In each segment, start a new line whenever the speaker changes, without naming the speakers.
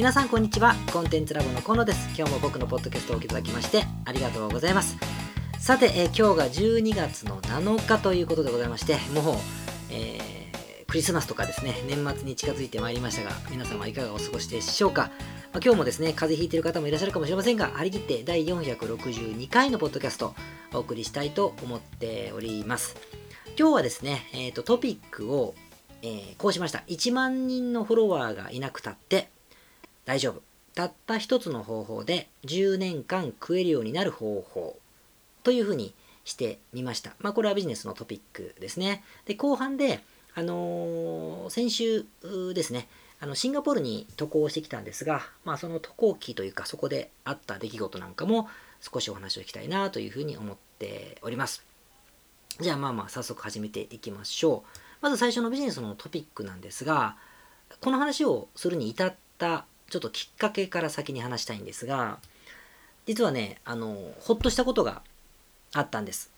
皆さんこんにちは。コンテンツラボのコノです。今日も僕のポッドキャストをお聞きいただきましてありがとうございます。さて、え、今日が12月の7日ということでございましてもう、えー、クリスマスとかですね年末に近づいてまいりましたが皆さんはいかがお過ごしでしょうか、まあ、今日もですね風邪ひいてる方もいらっしゃるかもしれませんが張り切って第462回のポッドキャストお送りしたいと思っております。今日はですね、えーと、トピックを、えー、こうしました。1万人のフォロワーがいなくたって大丈夫。たった一つの方法で10年間食えるようになる方法というふうにしてみました。まあこれはビジネスのトピックですね。で、後半で、あのー、先週ですね、あのシンガポールに渡航してきたんですが、まあその渡航期というかそこであった出来事なんかも少しお話を聞きたいなというふうに思っております。じゃあまあまあ早速始めていきましょう。まず最初のビジネスのトピックなんですが、この話をするに至ったちょっときっかけから先に話したいんですが、実はね、あの、ほっとしたことがあったんです。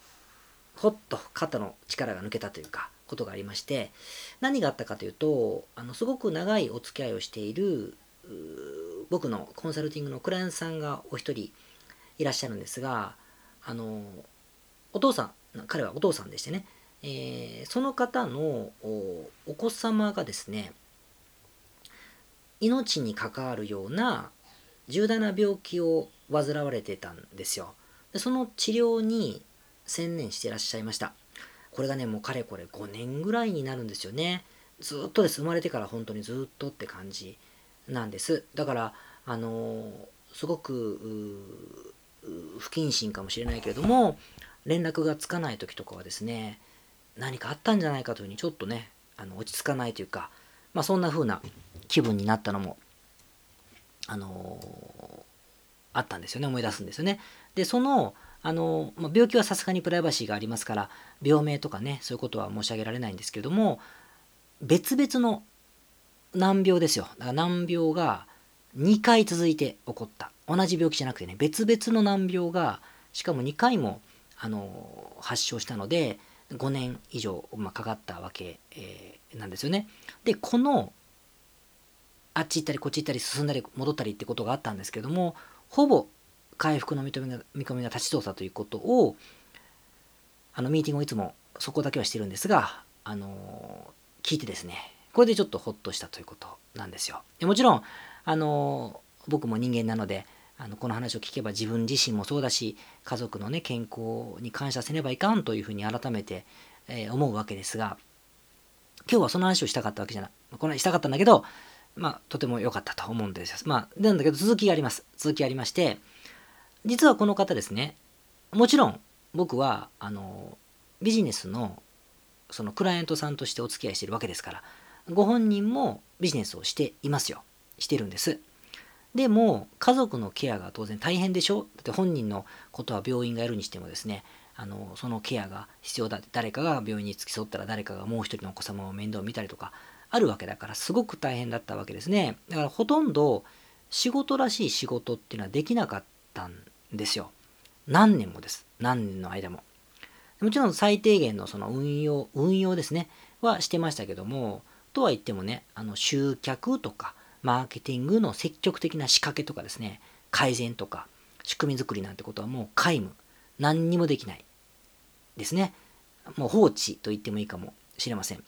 ほっと肩の力が抜けたというか、ことがありまして、何があったかというと、あの、すごく長いお付き合いをしている、僕のコンサルティングのクライアントさんがお一人いらっしゃるんですが、あの、お父さん、彼はお父さんでしてね、えー、その方のお子様がですね、命に関わるような重大な病気を患われてたんですよ。でその治療に専念していらっしゃいました。これがね、もうかれこれ5年ぐらいになるんですよね。ずっとです。生まれてから本当にずっとって感じなんです。だから、あのー、すごく不謹慎かもしれないけれども、連絡がつかない時とかはですね、何かあったんじゃないかというふうにちょっとね、あの落ち着かないというか、まあそんな風な気分になったのも、あのー、あったんですよね。思い出すんですよね。で、その、あの、まあ、病気はさすがにプライバシーがありますから、病名とかね、そういうことは申し上げられないんですけれども、別々の難病ですよ。だから難病が2回続いて起こった。同じ病気じゃなくてね、別々の難病が、しかも2回も、あの、発症したので、5年以上、まあ、かかったわけ、えー、なんですよね。で、このあっち行ったりこっち行ったり進んだり戻ったりってことがあったんですけどもほぼ回復の見込みが見込みが立ちそうだということをあのミーティングをいつもそこだけはしてるんですがあの聞いてですねこれでちょっとホッとしたということなんですよ。もちろんあの僕も人間なのであのこの話を聞けば自分自身もそうだし家族のね健康に感謝せねばいかんというふうに改めて、えー、思うわけですが今日はその話をしたかったわけじゃないこれしたかったんだけどまあ、とても良かったと思うんですよ。まあ、なんだけど続きがあります。続きありまして、実はこの方ですね、もちろん僕は、あの、ビジネスの、そのクライアントさんとしてお付き合いしているわけですから、ご本人もビジネスをしていますよ。してるんです。でも、家族のケアが当然大変でしょ？だって本人のことは病院がやるにしてもですね、あのそのケアが必要だって誰かが病院に付き添ったら誰かがもう一人のお子様を面倒を見たりとかあるわけだからすごく大変だったわけですね。だからほとんど仕事らしい仕事っていうのはできなかったんですよ。何年もです。何年の間も。もちろん最低限のその運用運用ですね。はしてましたけどもとは言ってもねあの集客とかマーケティングの積極的な仕掛けとかですね。改善とか仕組み作りなんてことはもう皆無。何にもできないですね。もう放置と言ってもいいかもしれません。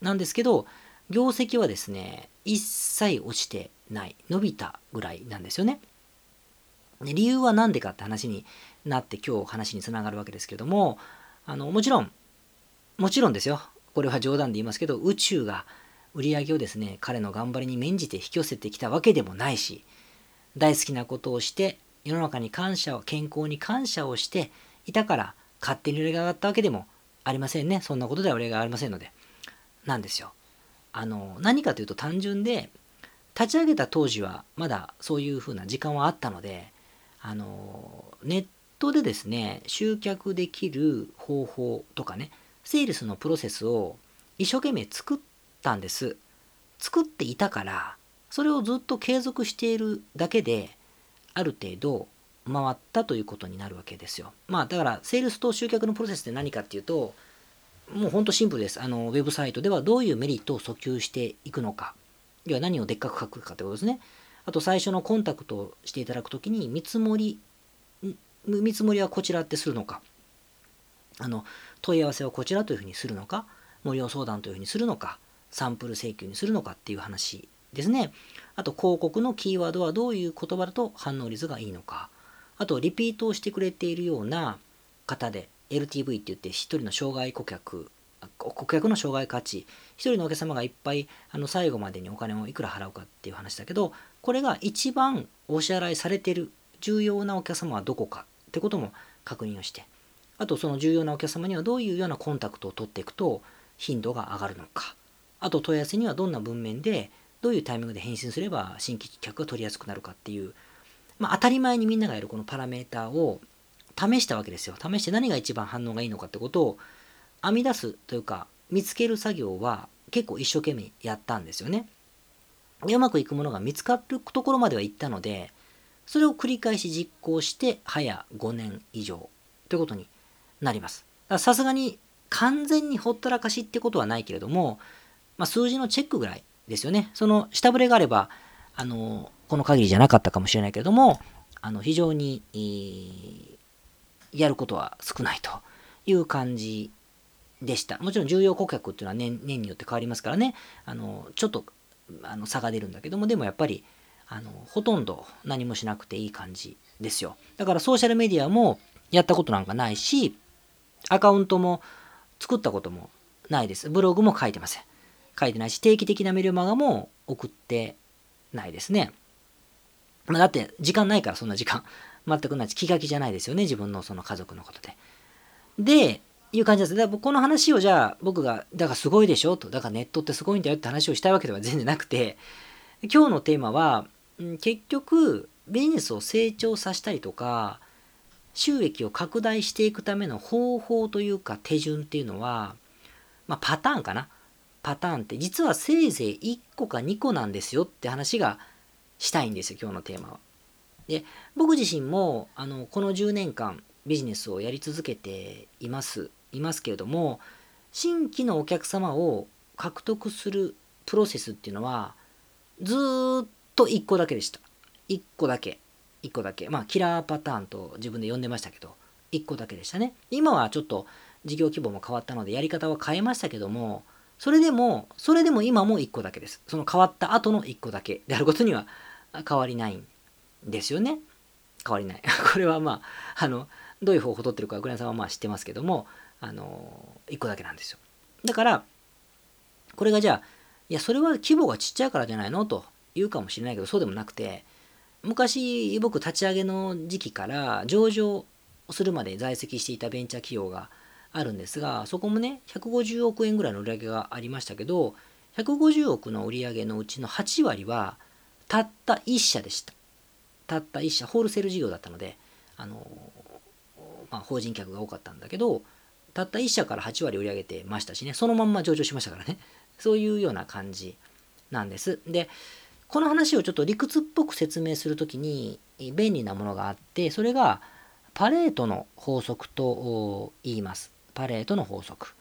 なんですけど業績はですね、一切落ちてない、伸びたぐらいなんですよね。で理由は何でかって話になって今日話につながるわけですけども、あの、もちろん、もちろんですよ。これは冗談で言いますけど、宇宙が売り上げをですね、彼の頑張りに免じて引き寄せてきたわけでもないし、大好きなことをして、世の中に感謝を、健康に感謝をしていたから、勝手に売り上げが上がったわけでもありませんね。そんなことでは売り上がありませんので。なんですよ。あの何かというと単純で立ち上げた当時はまだそういうふうな時間はあったのであのネットでですね集客できる方法とかねセールスのプロセスを一生懸命作ったんです。作っていたからそれをずっと継続しているだけである程度回ったということになるわけですよ。まあだからセールスと集客のプロセスって何かっていうともうほんとシンプルです。あの、ウェブサイトではどういうメリットを訴求していくのか。要は何をでっかく書くかってことですね。あと最初のコンタクトをしていただくときに見積もり見積もりはこちらってするのかあの問い合わせをこちらというふうにするのか無料相談というふうにするのかサンプル請求にするのかっていう話ですねあと広告のキーワードはどういう言葉だと反応率がいいのかあとリピートをしてくれているような方で LTV って言って1人の障害顧客顧客の障害価値1人のお客様がいっぱいあの最後までにお金をいくら払うかっていう話だけどこれが一番お支払いされてる重要なお客様はどこかってことも確認をしてあとその重要なお客様にはどういうようなコンタクトを取っていくと頻度が上がるのかあと問い合わせにはどんな文面でどういうタイミングで返信すれば新規客が取りやすくなるかっていう、まあ、当たり前にみんながやるこのパラメーターを試したわけですよ試して何が一番反応がいいのかってことを編み出すというか見つける作業は結構一生懸命やったんですよね。でうまくいくものが見つかるところまでは行ったのでそれを繰り返し実行して早5年以上ということになります。さすがに完全にほったらかしってことはないけれども、まあ、数字のチェックぐらいですよね。その下振れがあれば、あの、この限りじゃなかったかもしれないけれども、あの、非常に、やることは少ないという感じでした。もちろん重要顧客っていうのは年年によって変わりますからね、あの、ちょっとあの差が出るんだけども、でもやっぱり、あの、ほとんど何もしなくていい感じですよ。だからソーシャルメディアもやったことなんかないし、アカウントも作ったこともないです。ブログも書いてません。書いてないし、定期的なメルマガも送ってないですね。ま、だって時間ないからそんな時間。全くない、気が気じゃないですよね。自分のその家族のことで。で、いう感じです。だからこの話をじゃあ僕が、だからすごいでしょと。だからネットってすごいんだよって話をしたいわけでは全然なくて、今日のテーマは、結局ビジネスを成長させたりとか、収益を拡大していくための方法というか手順っていうのは、まあ、パターンかな。パターンって実はせいぜい1個か2個なんですよって話がしたいんですよ、今日のテーマは。で、僕自身もあのこの10年間ビジネスをやり続けています、いますけれども、新規のお客様を獲得するプロセスっていうのはずっと1個だけでした。1個だけ。1個だけ。まあ、キラーパターンと自分で呼んでましたけど、1個だけでしたね。今はちょっと事業規模も変わったので、やり方は変えましたけども、それでも、それでも今も1個だけです。その変わった後の1個だけであることには変わりないんですよね。変わりない。これはまあ、あの、どういう方法を取ってるか、グレンさんはまあ知ってますけども、あの、1個だけなんですよ。だから、これがじゃあ、いや、それは規模がちっちゃいからじゃないの？と言うかもしれないけど、そうでもなくて、昔僕立ち上げの時期から上場するまで在籍していたベンチャー企業があるんですがそこもね150億円ぐらいの売り上げがありましたけど150億の売り上げのうちの8割はたった1社でしたたった1社ホールセール事業だったのであの、まあ、法人客が多かったんだけどたった1社から8割売り上げてましたしねそのまんま上場しましたからね。そういうような感じなんです。でこの話をちょっと理屈っぽく説明するときに便利なものがあってそれがパレートの法則と言います。パレートの法則。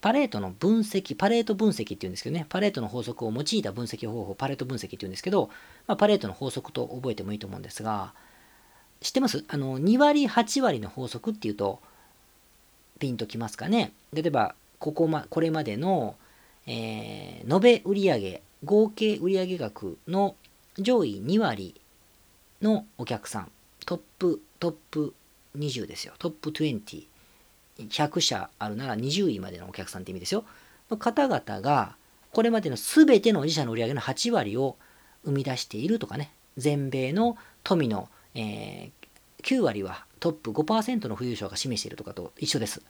パレートの分析パレート分析っていうんですけどねパレートの法則を用いた分析方法パレート分析っていうんですけど、まあ、パレートの法則と覚えてもいいと思うんですが知ってます？あの2割8割の法則っていうとピンときますかね？例えばここまこれまでの、えー、延べ売上合計売上額の上位2割のお客さん、トップ、トップ20ですよ。トップ20。100社あるなら20位までのお客さんって意味ですよ。の方々が、これまでの全ての自社の売上の8割を生み出しているとかね、全米の富の、えー、9割はトップ5%の富裕層が占めしているとかと一緒です。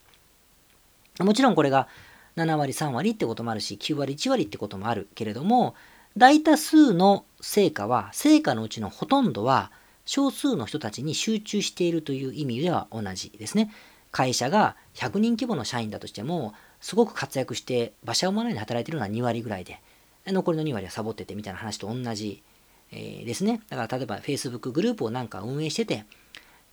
もちろんこれが7割3割ってこともあるし9割1割ってこともあるけれども大多数の成果は成果のうちのほとんどは少数の人たちに集中しているという意味では同じですね。会社が100人規模の社員だとしてもすごく活躍して馬車馬のように働いているのは2割ぐらいで残りの2割はサボっててみたいな話と同じ、えー、ですね。だから例えば Facebook グループをなんか運営してて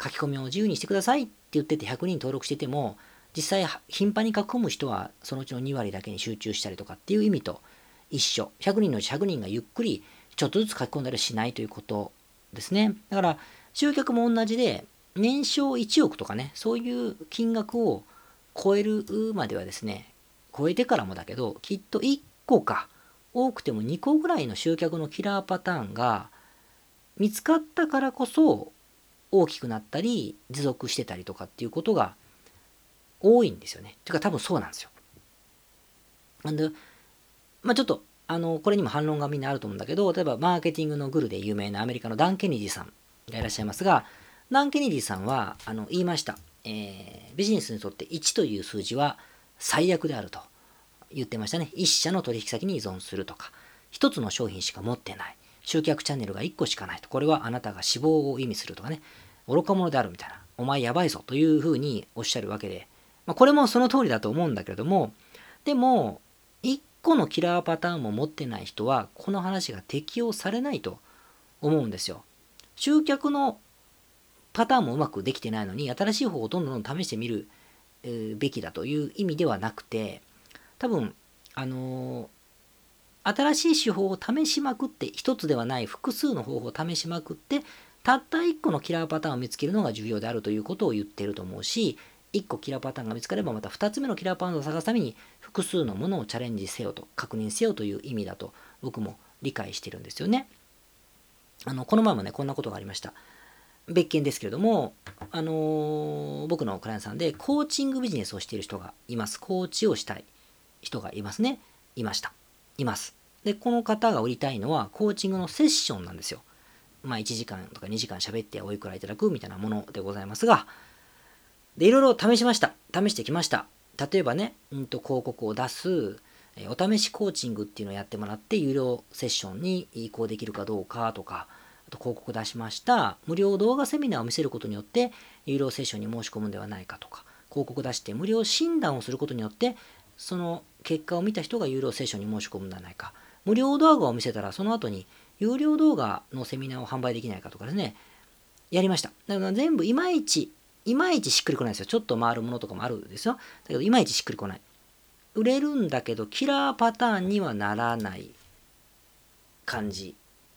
書き込みを自由にしてくださいって言ってて100人登録してても実際頻繁に書き込む人はそのうちの2割だけに集中したりとかっていう意味と一緒100人のうち100人がゆっくりちょっとずつ書き込んだりしないということですね。だから集客も同じで年商1億とかねそういう金額を超えるまではですね超えてからもだけどきっと1個か多くても2個ぐらいの集客のキラーパターンが見つかったからこそ大きくなったり持続してたりとかっていうことが多いんですよね。ていうか多分そうなんですよ。なんで、まあ、ちょっとあのこれにも反論がみんなあると思うんだけど例えばマーケティングのグルで有名なアメリカのダン・ケネディさんがいらっしゃいますがダン・ケネディさんはあの言いました、えー、ビジネスにとって1という数字は最悪であると言ってましたね。1社の取引先に依存するとか。1つの商品しか持ってない。集客チャンネルが1個しかないと。これはあなたが死亡を意味するとかね。愚か者であるみたいな。お前やばいぞというふうにおっしゃるわけで、まあ、これもその通りだと思うんだけれども。でも1個のキラーパターンも持ってない人はこの話が適用されないと思うんですよ。集客のパターンもうまくできてないのに新しい方をどんどん試してみる、べきだという意味ではなくて多分あのー、新しい手法を試しまくって一つではない複数の方法を試しまくってたった1個のキラーパターンを見つけるのが重要であるということを言ってると思うし1個キラーパターンが見つかればまた2つ目のキラーパターンを探すために複数のものをチャレンジせよと確認せよという意味だと僕も理解してるんですよね。あのこの前もねこんなことがありました。別件ですけれども、あのー、僕のクライアントさんでコーチングビジネスをしている人がいます。コーチをしたい人がいますね。いました。います。で、この方が売りたいのはコーチングのセッションなんですよ。まあ1時間とか2時間喋っておいくらいただくみたいなものでございますが、で、いろいろ試しました。試してきました。例えばね、うんと広告を出す、えお試しコーチングっていうのをやってもらって、有料セッションに移行できるかどうかとか、あと広告出しました。無料動画セミナーを見せることによって、有料セッションに申し込むんではないかとか、広告出して無料診断をすることによって、その結果を見た人が有料セッションに申し込むんではないか。無料動画を見せたら、その後に有料動画のセミナーを販売できないかとかですね、やりました。だから全部いまいちいまいちしっくりこないですよ。ちょっと回るものとかもあるんですよ。だけど、いまいちしっくりこない。売れるんだけど、キラーパターンにはならない感じ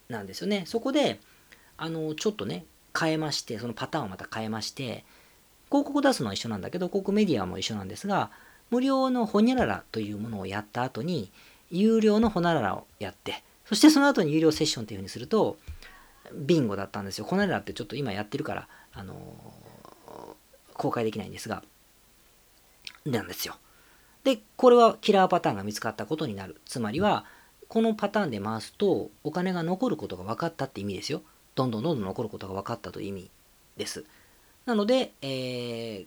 なんですよね。そこで、あの、ちょっとね、変えまして、そのパターンをまた変えまして、広告出すのは一緒なんだけど、広告メディアも一緒なんですが、無料のホニャララというものをやった後に、有料のホニャララをやって、そしてその後に有料セッションというふうにすると、ビンゴだったんですよ。ホニャララってちょっと今やってるから、あの公開できないんですが、なんですよ。で、これはキラーパターンが見つかったことになる。つまりは、このパターンで回すと、お金が残ることが分かったって意味ですよ。どんどんどんどん残ることが分かったという意味です。なので、えー、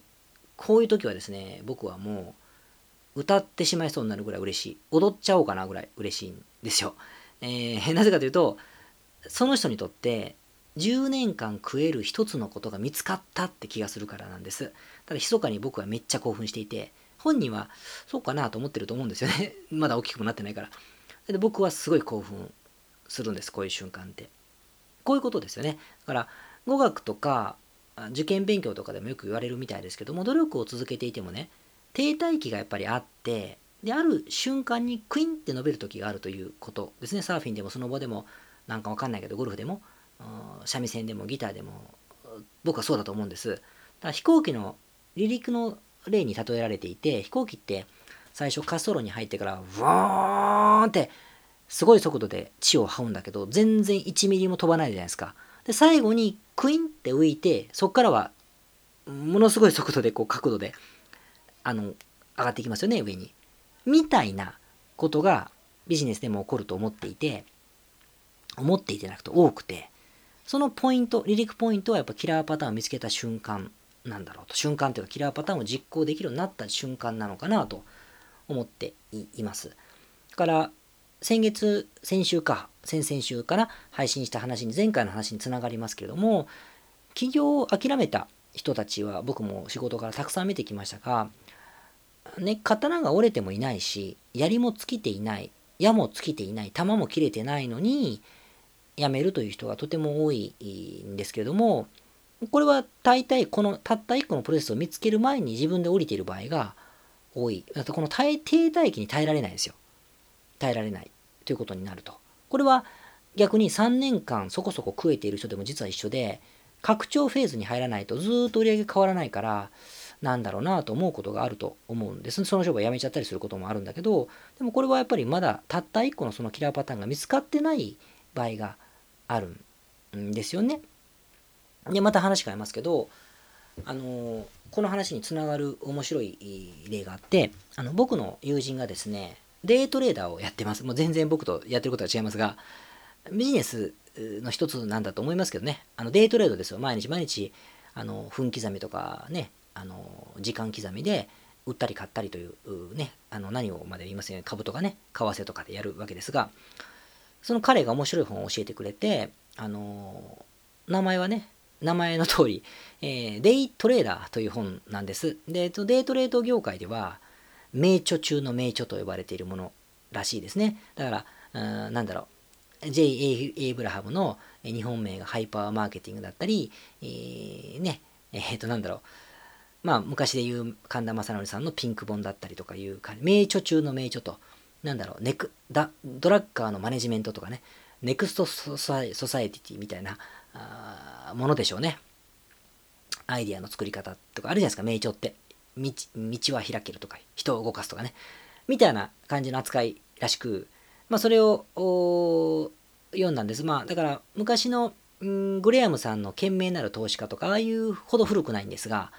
こういう時はですね、僕はもう、歌ってしまいそうになるぐらい嬉しい。踊っちゃおうかなぐらい嬉しいんですよ。えー、なぜかというと、その人にとって10年間食える一つのことが見つかったって気がするからなんです。ただ密かに僕はめっちゃ興奮していて、本人はそうかなと思ってると思うんですよね。まだ大きくもなってないから。で僕はすごい興奮するんです、こういう瞬間って。こういうことですよね。だから、語学とか受験勉強とかでもよく言われるみたいですけども、努力を続けていてもね、停滞期がやっぱりあって、で、ある瞬間にクインって伸びる時があるということですね。サーフィンでもスノボでも、なんかわかんないけど、ゴルフでも、三味線でもギターでも僕はそうだと思うんです。だ飛行機の離陸の例に例えられていて飛行機って最初滑走路に入ってからワーンってすごい速度で地を這うんだけど全然1ミリも飛ばないじゃないですか。で最後にクインって浮いてそこからはものすごい速度でこう角度であの上がっていきますよね上に。みたいなことがビジネスでも起こると思っていて思っていてなくて多くてそのポイント、離陸ポイントはやっぱキラーパターンを見つけた瞬間なんだろうと。瞬間というかキラーパターンを実行できるようになった瞬間なのかなと思っています。だから、先月、先週か、先々週から配信した話に、前回の話につながりますけれども、起業を諦めた人たちは僕も仕事からたくさん見てきましたが、ね、刀が折れてもいないし、槍も尽きていない、矢も尽きていない、弾も切れてないのに、辞めるという人がとても多いんですけれども、これは大体このたった1個のプロセスを見つける前に自分で降りている場合が多い。だとこの停滞期に耐えられないですよ。耐えられないということになると。これは逆に3年間そこそこ食えている人でも実は一緒で拡張フェーズに入らないとずっと売り上げ変わらないからなんだろうなと思うことがあると思うんです。その商売辞めちゃったりすることもあるんだけど、でもこれはやっぱりまだたった1個のそのキラーパターンが見つかってない場合があるんですよね。で、また話変えますけど、あのこの話につながる面白い例があって、あの僕の友人がですね、デイトレーダーをやってます。もう全然僕とやってることは違いますが、ビジネスの一つなんだと思いますけどね、あのデイトレードですよ。毎日毎日、あの分刻みとかね、あの時間刻みで売ったり買ったりというね、あの何をまで言いますよね、株とかね、為替とかでやるわけですが、その彼が面白い本を教えてくれて、あの名前はね、名前の通り、えー、デイトレーダーという本なんです。で、デイトレード業界では、名著中の名著と呼ばれているものらしいですね。だから、なんだろう、J. A. エイブラハムの日本名がハイパーマーケティングだったり、えー、ね、えっ、ー、と、なんだろう、まあ、昔で言う神田正則さんのピンク本だったりとかいう感じ名著中の名著と、なんだろう、ネクダドラッカーのマネジメントとかね、ネクストソサエティみたいなあものでしょうね。アイディアの作り方とかあるじゃないですか、名著って。道道は開けるとか、人を動かすとかね。みたいな感じの扱いらしく、まあ、それを読んだんです。まあ、だから昔のグレアムさんの賢明なる投資家とか、ああいうほど古くないんですが、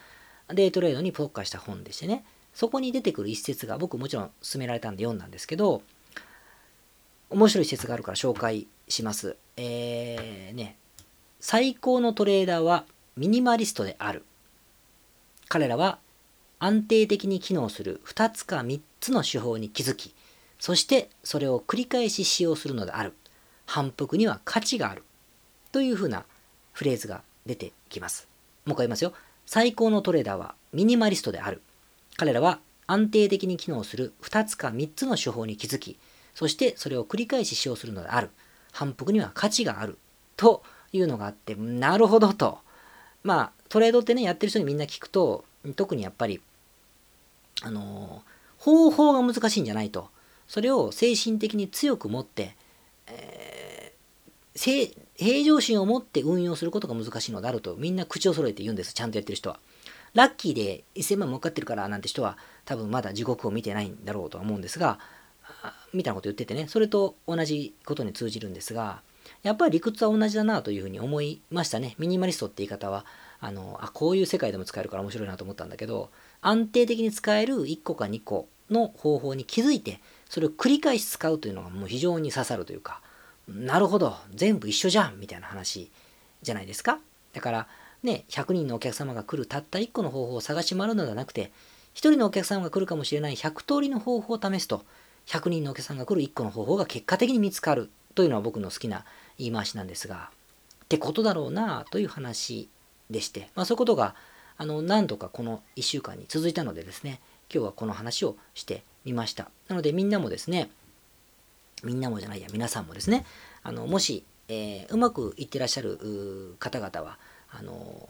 デイトレードに特化した本でしてね、そこに出てくる一節が僕もちろん勧められたんで読んだんですけど、面白い一節があるから紹介します。えー、ね、最高のトレーダーはミニマリストである。彼らは安定的に機能する2つか3つの手法に気づき、そしてそれを繰り返し使用するのである。反復には価値がある。というふうなフレーズが出てきます。もう一回言いますよ。最高のトレーダーはミニマリストである。彼らは安定的に機能する2つか3つの手法に気づき、そしてそれを繰り返し使用するのである。反復には価値がある。というのがあって、なるほどと。まあ、トレードってね、やってる人にみんな聞くと、特にやっぱり、あのー、方法が難しいんじゃないと。それを精神的に強く持って、えー、平常心を持って運用することが難しいのであるとみんな口を揃えて言うんです。ちゃんとやってる人は。ラッキーで1000万儲かってるからなんて人は多分まだ地獄を見てないんだろうとは思うんですが、みたいなこと言っててね、それと同じことに通じるんですが、やっぱり理屈は同じだなというふうに思いましたね。ミニマリストって言い方は、あの、あ、こういう世界でも使えるから面白いなと思ったんだけど、安定的に使える1個か2個の方法に気づいて、それを繰り返し使うというのがもう非常に刺さるというか、なるほど、全部一緒じゃんみたいな話じゃないですか。だから、ね、100人のお客様が来るたった1個の方法を探し回るのではなくて、1人のお客様が来るかもしれない100通りの方法を試すと、100人のお客さんが来る1個の方法が結果的に見つかるというのは僕の好きな言い回しなんですが、ってことだろうなという話でして、まあ、そういうことがあの何度かこの1週間に続いたのでですね、今日はこの話をしてみました。なのでみんなもですね、みんなもじゃないや、皆さんもですね、あのもし、えー、うまくいってらっしゃる方々は、あの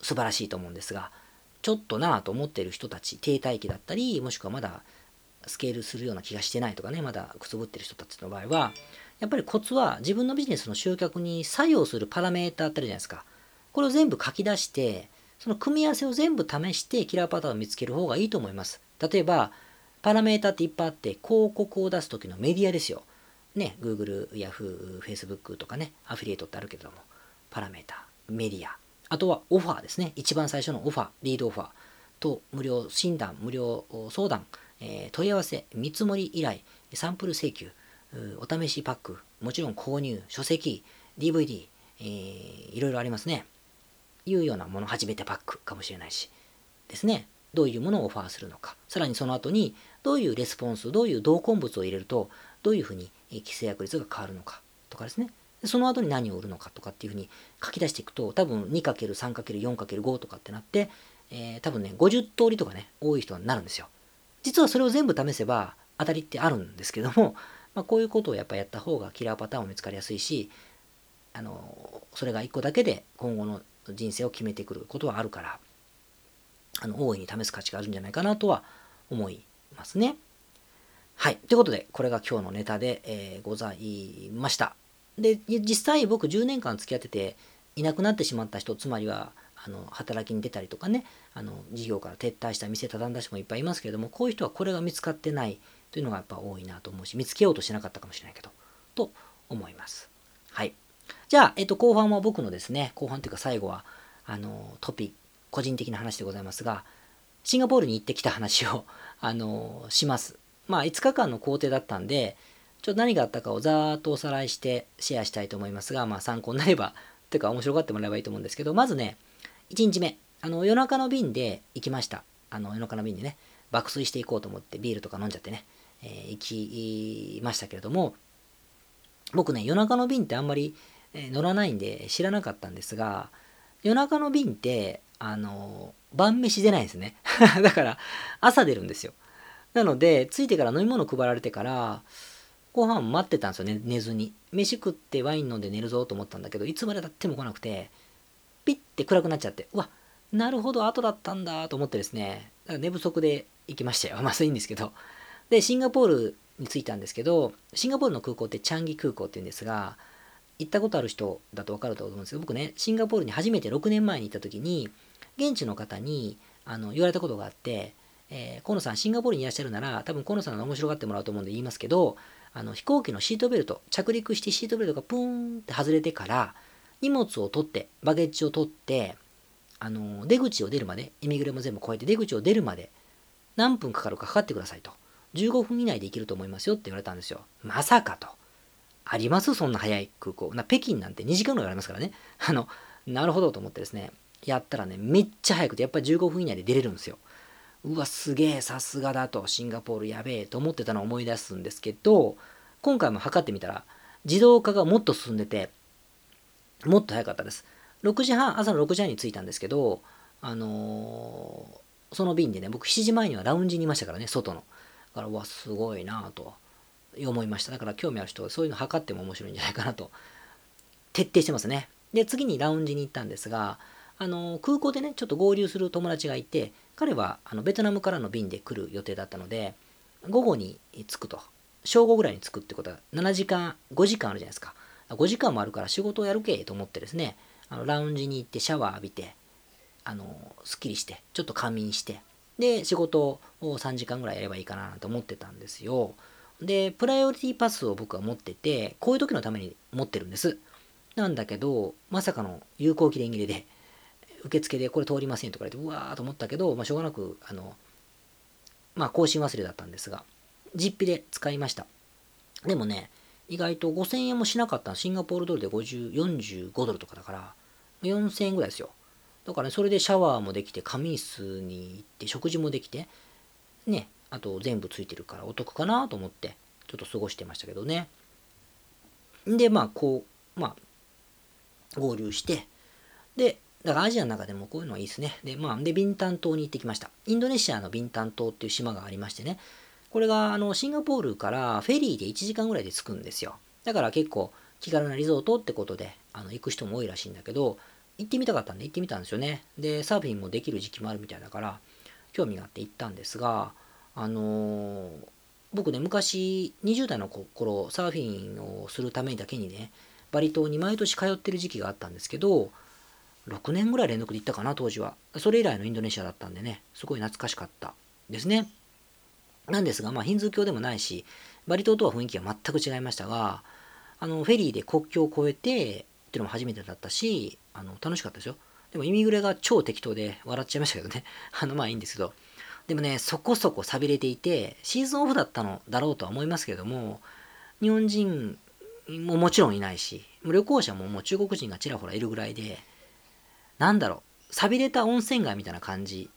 素晴らしいと思うんですが、ちょっとなぁと思っている人たち、停滞期だったり、もしくはまだスケールするような気がしてないとかね、まだくすぶってる人たちの場合は、やっぱりコツは自分のビジネスの集客に作用するパラメーターってあるじゃないですか。これを全部書き出して、その組み合わせを全部試してキラーパターンを見つける方がいいと思います。例えば、パラメータっていっぱいあって、広告を出す時のメディアですよ。ね、Google、Yahoo、Facebook とかね、アフィリエイトってあるけども、パラメータ、メディア、あとはオファーですね。一番最初のオファー、リードオファーと無料診断、無料相談、えー、問い合わせ、見積もり依頼、サンプル請求、お試しパック、もちろん購入、書籍、DVD、えー、いろいろありますね。いうようなもの、初めてパックかもしれないし、ですね。どういうものをオファーするのか。さらにその後に、どういうレスポンス、どういう同梱物を入れると、どういうふうに規制約率が変わるのかとかですね。その後に何を売るのかとかっていうふうに書き出していくと、多分 2×3×4×5 とかってなって、えー、多分ね、50通りとかね、多い人になるんですよ。実はそれを全部試せば当たりってあるんですけども、まあ、こういうことをやっぱやった方がキラーパターンを見つかりやすいし、あの、それが1個だけで今後の人生を決めてくることはあるから、あの、大いに試す価値があるんじゃないかなとは思いますね。はい。ということで、これが今日のネタで、えー、ございました。で実際僕10年間付き合ってていなくなってしまった人つまりはあの働きに出たりとかねあの事業から撤退した店畳んだ人もいっぱいいますけれどもこういう人はこれが見つかってないというのがやっぱ多いなと思うし見つけようとしなかったかもしれないけどと思いますはいじゃあ、えっと、後半は僕のですね後半というか最後はあのトピ個人的な話でございますがシンガポールに行ってきた話をあのしますまあ5日間の工程だったんでちょっと何があったかをざーっとおさらいしてシェアしたいと思いますが、まあ参考になれば、というか面白がってもらえばいいと思うんですけど、まずね、1日目、あの夜中の便で行きました。あの夜中の便でね、爆睡していこうと思ってビールとか飲んじゃってね、えー、行きましたけれども、僕ね、夜中の便ってあんまり、乗らないんで知らなかったんですが、夜中の便って、あの晩飯出ないんですね。だから、朝出るんですよ。なので、着いてから飲み物配られてから、ご飯待ってたんですよね、寝ずに。飯食ってワイン飲んで寝るぞと思ったんだけど、いつまでたっても来なくて、ピッて暗くなっちゃって、うわ、なるほど、後だったんだと思ってですね、だから寝不足で行きましたよ。まあ、いいんですけど。で、シンガポールに着いたんですけど、シンガポールの空港ってチャンギ空港って言うんですが、行ったことある人だと分かると思うんですけど、僕ね、シンガポールに初めて6年前に行った時に、現地の方にあの言われたことがあって、えー、河野さん、シンガポールにいらっしゃるなら、多分河野さんが面白がってもらうと思うんで言いますけど、あの飛行機のシートベルト、着陸してシートベルトがプーンって外れてから、荷物を取って、バゲッジを取って、あの出口を出るまで、イミグレも全部越えて出口を出るまで、何分かかるかかかってくださいと。15分以内で行けると思いますよって言われたんですよ。まさかと。あります？そんな早い空港。な北京なんて2時間ぐらいありますからね。あの、なるほどと思ってですね、やったらね、めっちゃ早くて、やっぱり15分以内で出れるんですよ。うわ、すげえ、さすがだと、シンガポールやべえと思ってたのを思い出すんですけど、今回も測ってみたら、自動化がもっと進んでて、もっと早かったです。6時半、朝の6時半に着いたんですけど、あのー、その便でね、僕7時前にはラウンジにいましたからね、外の。だから、うわ、すごいなと思いました。だから興味ある人はそういうの測っても面白いんじゃないかなと。徹底してますね。で、次にラウンジに行ったんですが、あの空港でね、ちょっと合流する友達がいて、彼はあのベトナムからの便で来る予定だったので、午後に着くと。正午ぐらいに着くってことは、7時間、5時間あるじゃないですか。5時間もあるから仕事をやるけと思ってですね、あのラウンジに行ってシャワー浴びて、あの、すっきりして、ちょっと仮眠して、で、仕事を3時間ぐらいやればいいかなと思ってたんですよ。で、プライオリティパスを僕は持ってて、こういう時のために持ってるんです。なんだけど、まさかの有効期限切れで、受付でこれ通りませんとか言われて、うわーと思ったけど、まあ、しょうがなく、あの、まあ、更新忘れだったんですが、実費で使いました。でもね、意外と5000円もしなかったシンガポールドルで50 45ドルとかだから、4000円ぐらいですよ。だからね、それでシャワーもできて、仮眠室に行って、食事もできて、ね、あと全部ついてるからお得かなと思って、ちょっと過ごしてましたけどね。で、まあ、こう、まあ、合流して、で、だからアジアの中でもこういうのはいいですね。で、まあ、で、ビンタン島に行ってきました。インドネシアのビンタン島っていう島がありましてね、これがあのシンガポールからフェリーで1時間ぐらいで着くんですよ。だから結構気軽なリゾートってことであの行く人も多いらしいんだけど、行ってみたかったんで行ってみたんですよね。で、サーフィンもできる時期もあるみたいだから、興味があって行ったんですが、あのー、僕ね、昔20代の頃、サーフィンをするためだけにね、バリ島に毎年通ってる時期があったんですけど、6年ぐらい連続で行ったかな、当時は。それ以来のインドネシアだったんでね、すごい懐かしかったですね。なんですが、まあ、ヒンズー教でもないし、バリ島とは雰囲気は全く違いましたが、あの、フェリーで国境を越えて、っていうのも初めてだったし、あの、楽しかったですよ。でも、イミグレが超適当で笑っちゃいましたけどね。あの、まあいいんですけど。でもね、そこそこ寂れていて、シーズンオフだったのだろうとは思いますけども、日本人ももちろんいないし、旅行者ももう中国人がちらほらいるぐらいで、なんだろう、寂れた温泉街みたいな感じ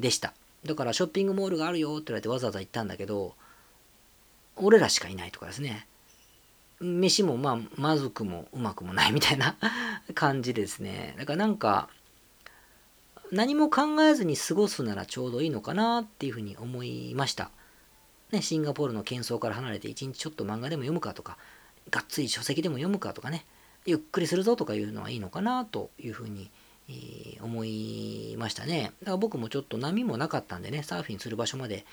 でした。だからショッピングモールがあるよって言われてわざわざ行ったんだけど、俺らしかいないとかですね。飯もまあ、まずくもうまくもないみたいな 感じですね。だからなんか、何も考えずに過ごすならちょうどいいのかなっていうふうに思いました。ね、シンガポールの喧騒から離れて一日ちょっと漫画でも読むかとか、がっつり書籍でも読むかとかね、ゆっくりするぞとかいうのはいいのかなというふうにえ、思いましたね。だから僕もちょっと波もなかったんでね、サーフィンする場所まで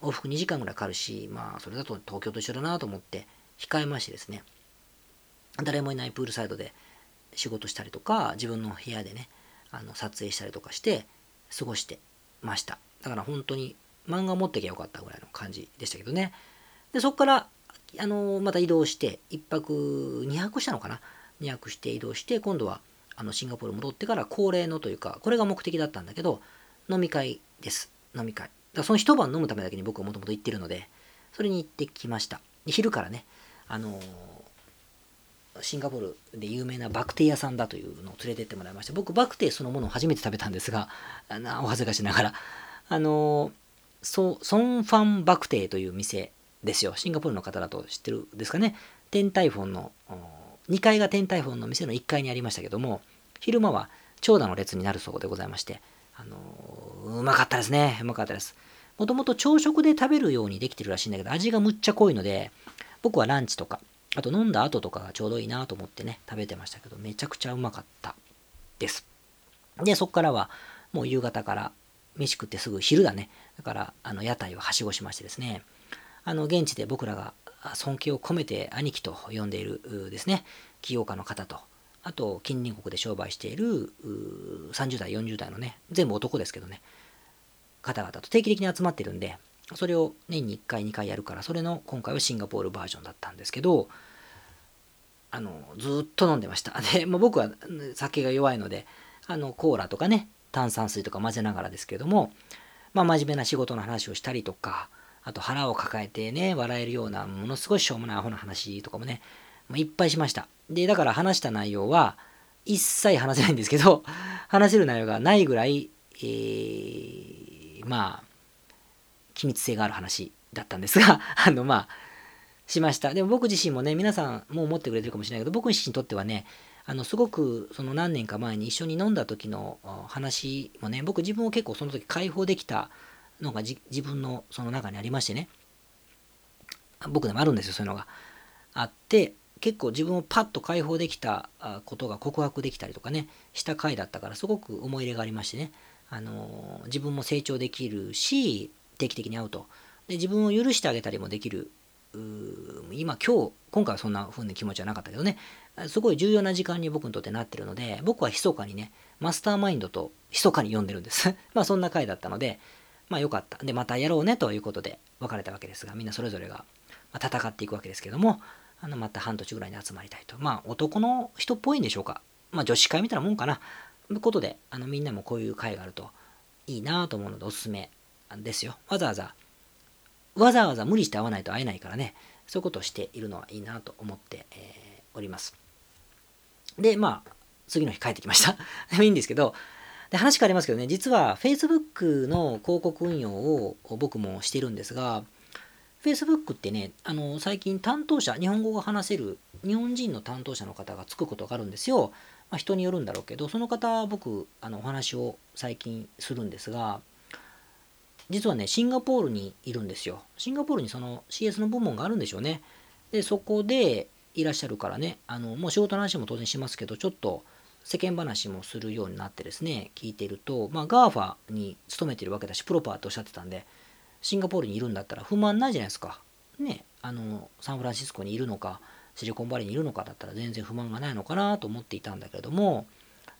往復2時間ぐらいかかるし、まあそれだと東京と一緒だなと思って控えましてですね。誰もいないプールサイドで仕事したりとか自分の部屋でねあの撮影したりとかして過ごしてましただから本当に漫画持ってきゃよかったぐらいの感じでしたけどねでそこからあのまた移動して1泊2泊したのかな？2泊して移動して今度はあのシンガポール戻ってから恒例のというかこれが目的だったんだけど飲み会です。飲み会。だからその一晩飲むためだけに僕はもともと行ってるのでそれに行ってきました。昼からねあのシンガポールで有名なバクテリアさんだというのを連れてってもらいました僕バクテイそのものを初めて食べたんですがあお恥ずかしながらあのソソンファンバクテイという店ですよ。シンガポールの方だと知ってるんですかね。天体フォンの2階が天体フォンの店の1階にありましたけども昼間は長蛇の列になるそうでございましてあのうまかったですねうまかったですもともと朝食で食べるようにできてるらしいんだけど味がむっちゃ濃いので僕はランチとかあと飲んだ後とかがちょうどいいなと思ってね、食べてましたけど、めちゃくちゃうまかったです。で、そこからはもう夕方から飯食ってすぐ昼だね。だから、あの、屋台をはしごしましてですね、あの、現地で僕らが尊敬を込めて兄貴と呼んでいるですね、起業家の方と、あと、近隣国で商売している30代、40代のね、全部男ですけどね、方々と定期的に集まってるんで、それを年に1回2回やるからそれの今回はシンガポールバージョンだったんですけどあのずっと飲んでました。で、まあ、僕は酒が弱いのであのコーラとかね炭酸水とか混ぜながらですけどもまあ真面目な仕事の話をしたりとかあと腹を抱えてね笑えるようなものすごいしょうもないアホな話とかもねもういっぱいしましたでだから話した内容は一切話せないんですけど 話せる内容がないぐらい、えー、まあ機密性がある話だったんですが、あの、まあ、しました。でも僕自身もね、皆さんも思ってくれてるかもしれないけど、僕自身にとってはね、あの、すごく、その何年か前に一緒に飲んだ時の話もね、僕自分を結構その時解放できたのが自分のその中にありましてね、僕でもあるんですよ、そういうのが。あって、結構自分をパッと解放できたことが告白できたりとかね、した回だったから、すごく思い入れがありましてね、あの自分も成長できるし、定期的に会うと。で自分を許してあげたりもできる。今今日今回はそんな風な気持ちはなかったけどねすごい重要な時間に僕にとってなってるので僕は密かにねマスターマインドと密かに読んでるんです まあそんな回だったのでまあよかったでまたやろうねということで別れたわけですがみんなそれぞれが戦っていくわけですけどもあのまた半年ぐらいに集まりたいとまあ男の人っぽいんでしょうかまあ女子会みたいなもんかなということであのみんなもこういう会があるといいなと思うのでおすすめですよ。わざわざ、わざわざ無理して会わないと会えないからね、そういうことをしているのはいいなと思って、えー、おります。で、まあ、次の日帰ってきました。で もいいんですけど、で話変わりますけどね、実は Facebook の広告運用を僕もしてるんですが、Facebook ってね、あの最近担当者、日本語が話せる日本人の担当者の方がつくことがあるんですよ。まあ、人によるんだろうけど、その方、僕、あのお話を最近するんですが、実はね、シンガポールにいるんですよ。シンガポールにその CS の部門があるんでしょうね。で、そこでいらっしゃるからね、あの、もう仕事の話も当然しますけど、ちょっと世間話もするようになってですね、聞いていると、まあ、GAFA に勤めてるわけだし、プロパーっておっしゃってたんで、シンガポールにいるんだったら不満ないじゃないですか。ね、あの、サンフランシスコにいるのか、シリコンバレーにいるのかだったら全然不満がないのかなと思っていたんだけれども、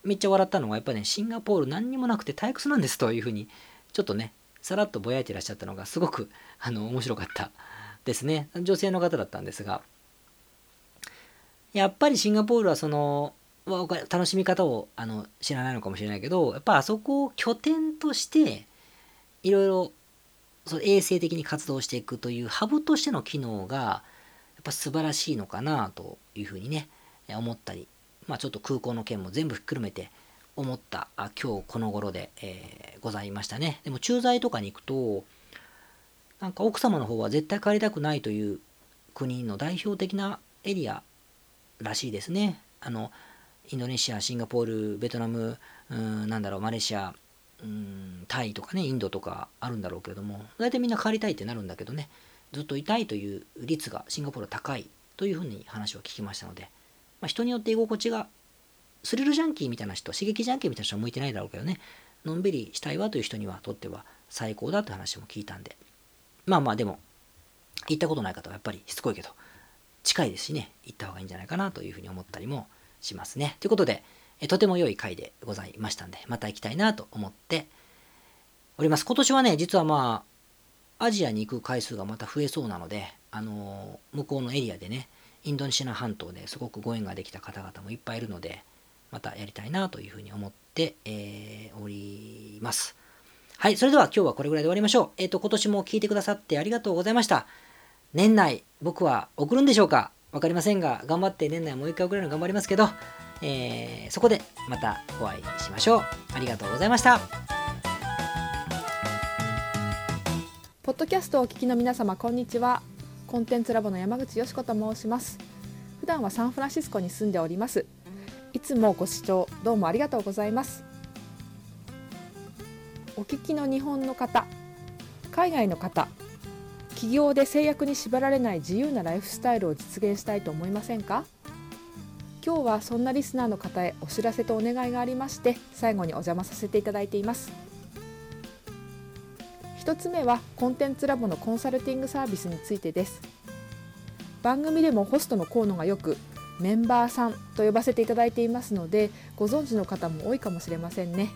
めっちゃ笑ったのはやっぱりね、シンガポール何にもなくて退屈なんですというふうに、ちょっとね、さらっとぼやいてらっしゃったのがすごくあの面白かったですね女性の方だったんですがやっぱりシンガポールはその楽しみ方をあの知らないのかもしれないけどやっぱあそこを拠点としていろいろそ衛生的に活動していくというハブとしての機能がやっぱ素晴らしいのかなというふうにね思ったりまあちょっと空港の件も全部ひっくるめて思ったあ今日この頃で、えー、ございましたね。でも駐在とかに行くとなんか奥様の方は絶対帰りたくないという国の代表的なエリアらしいですね。あのインドネシア、シンガポール、ベトナム、うんなんだろう、マレーシア、うんタイとかね、インドとかあるんだろうけれども、大体みんな帰りたいってなるんだけどね、ずっといたいという率がシンガポールは高いというふうに話を聞きましたので、まあ、人によって居心地がスリルジャンキーみたいな人、刺激ジャンキーみたいな人は向いてないだろうけどね、のんびりしたいわという人にはとっては最高だって話も聞いたんで、まあまあでも、行ったことない方はやっぱりしつこいけど、近いですしね行った方がいいんじゃないかなというふうに思ったりもしますね。ということでとても良い回でございましたんでまた行きたいなと思っております今年はね実はまあアジアに行く回数がまた増えそうなのであの向こうのエリアでねインドネシア半島ですごくご縁ができた方々もいっぱいいるのでまたやりたいなというふうに思って、えー、おります。はい、それでは今日はこれぐらいで終わりましょう。えっ、ー、と、今年も聞いてくださってありがとうございました。年内、僕は送るんでしょうか？わかりませんが、頑張って年内もう一回送れるの頑張りますけど、えー、そこでまたお会いしましょう。ありがとうございました。
ポッドキャストをお聞きの皆様、こんにちは。コンテンツラボの山口よし子と申します。普段はサンフランシスコに住んでおります。いつもご視聴どうもありがとうございますお聞きの日本の方海外の方企業で制約に縛られない自由なライフスタイルを実現したいと思いませんか？今日はそんなリスナーの方へお知らせとお願いがありまして最後にお邪魔させていただいています。一つ目はコンテンツラボのコンサルティングサービスについてです。番組でもホストの河野がよくメンバーさんと呼ばせていただいていますのでご存知の方も多いかもしれませんね。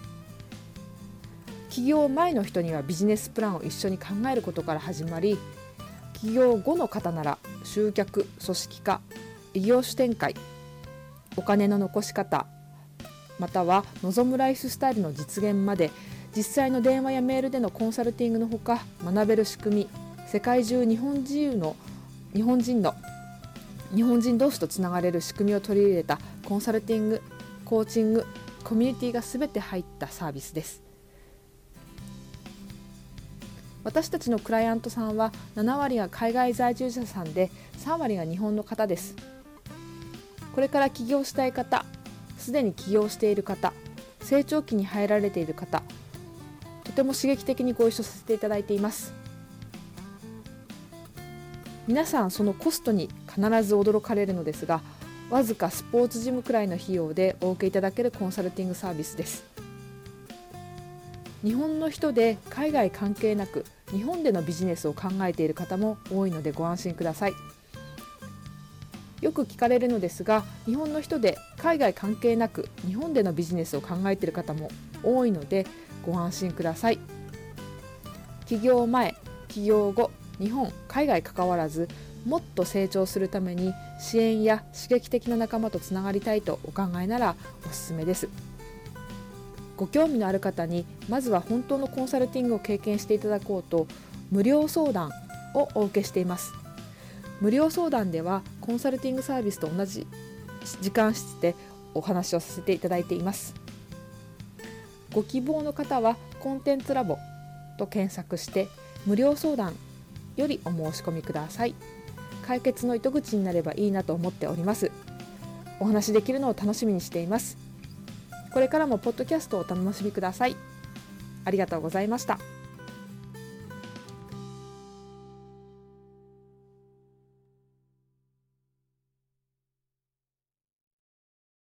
起業前の人にはビジネスプランを一緒に考えることから始まり起業後の方なら集客組織化異業種展開お金の残し方または望むライフスタイルの実現まで実際の電話やメールでのコンサルティングのほか学べる仕組み世界中日本人の日本人の日本人同士とつながれる仕組みを取り入れたコンサルティングコーチングコミュニティが全て入ったサービスです。私たちのクライアントさんは7割が海外在住者さんで3割が日本の方です。これから起業したい方すでに起業している方成長期に入られている方とても刺激的にご一緒させていただいています。皆さんそのコストに必ず驚かれるのですがわずかスポーツジムくらいの費用でお受けいただけるコンサルティングサービスです。日本の人で海外関係なく日本でのビジネスを考えている方も多いのでご安心ください。よく聞かれるのですが日本の人で海外関係なく日本でのビジネスを考えている方も多いのでご安心ください。起業前起業後日本海外関わらずもっと成長するために支援や刺激的な仲間とつながりたいとお考えならおすすめです。ご興味のある方にまずは本当のコンサルティングを経験していただこうと無料相談をお受けしています。無料相談ではコンサルティングサービスと同じ時間室でお話をさせていただいています。ご希望の方はコンテンツラボと検索して無料相談よりお申し込みください。解決の糸口になればいいなと思っております。お話できるのを楽しみにしています。これからもポッドキャストをお楽しみくださいありがとうございました。